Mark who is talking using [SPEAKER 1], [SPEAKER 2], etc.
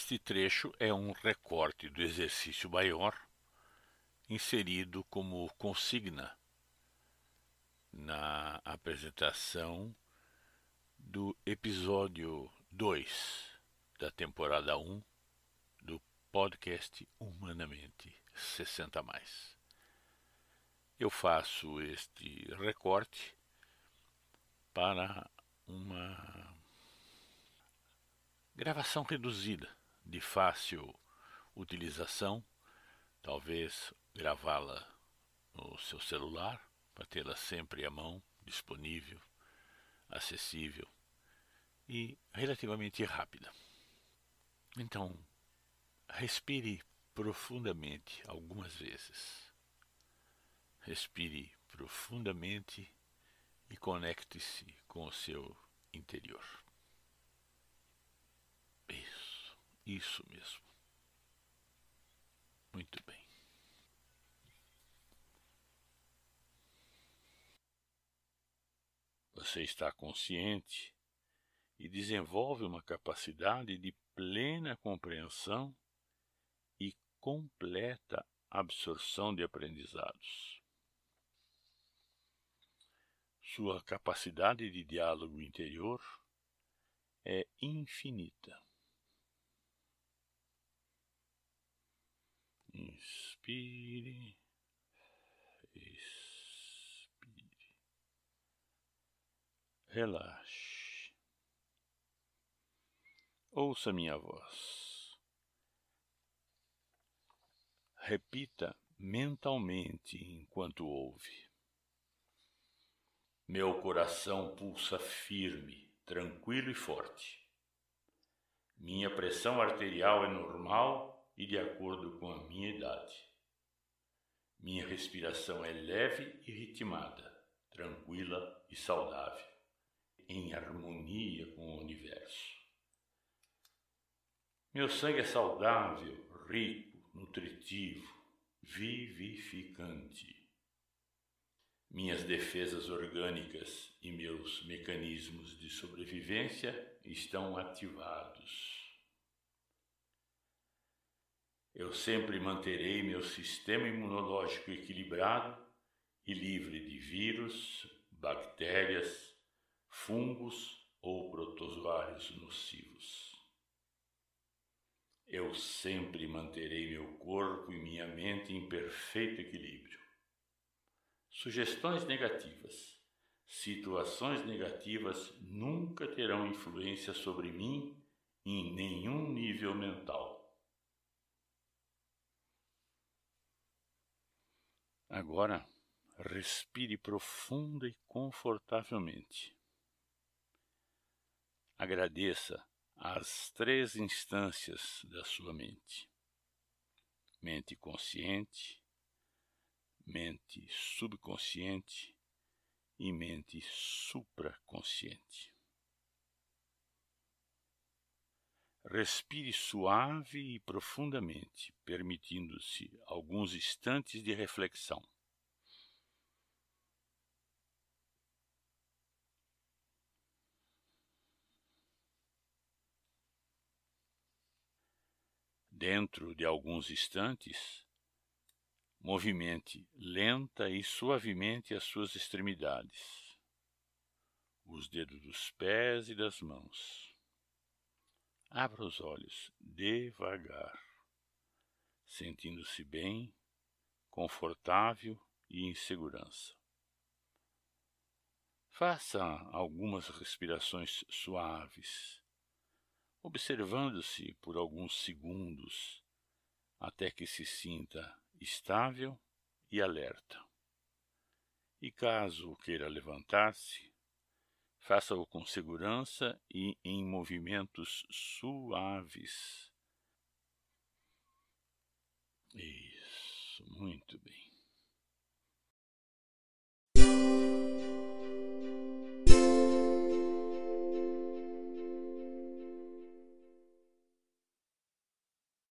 [SPEAKER 1] Este trecho é um recorte do exercício maior inserido como consigna na apresentação do episódio 2 da temporada 1 do podcast Humanamente 60 mais. Eu faço este recorte para uma gravação reduzida de fácil utilização, talvez gravá-la no seu celular para tê-la sempre à mão, disponível, acessível e relativamente rápida. Então, respire profundamente algumas vezes. Respire profundamente e conecte-se com o seu interior. Isso, mesmo. Muito bem. Você está consciente e desenvolve uma capacidade de plena compreensão e completa absorção de aprendizados. Sua capacidade de diálogo interior é infinita. Inspire, expire, relaxe. Ouça minha voz. Repita mentalmente enquanto ouve. Meu coração pulsa firme, tranquilo e forte. Minha pressão arterial é normal e de acordo com a minha idade. Minha respiração é leve e ritmada, tranquila e saudável, em harmonia com o universo. Meu sangue é saudável, rico, nutritivo, vivificante. Minhas defesas orgânicas e meus mecanismos de sobrevivência estão ativados. Eu sempre manterei meu sistema imunológico equilibrado e livre de vírus, bactérias, fungos ou protozoários nocivos. Eu sempre manterei meu corpo e minha mente em perfeito equilíbrio. Sugestões negativas, situações negativas nunca terão influência sobre mim em nenhum nível mental. Agora, respire profunda e confortavelmente. Agradeça as três instâncias da sua mente: mente consciente, mente subconsciente e mente supraconsciente. Respire suave e profundamente, permitindo-se alguns instantes de reflexão. Dentro de alguns instantes, movimente lenta e suavemente as suas extremidades, os dedos dos pés e das mãos. Abra os olhos devagar, sentindo-se bem, confortável e em segurança. Faça algumas respirações suaves, observando-se por alguns segundos até que se sinta estável e alerta. E caso queira levantar-se, Faça-o com segurança e em movimentos suaves. Isso, muito bem.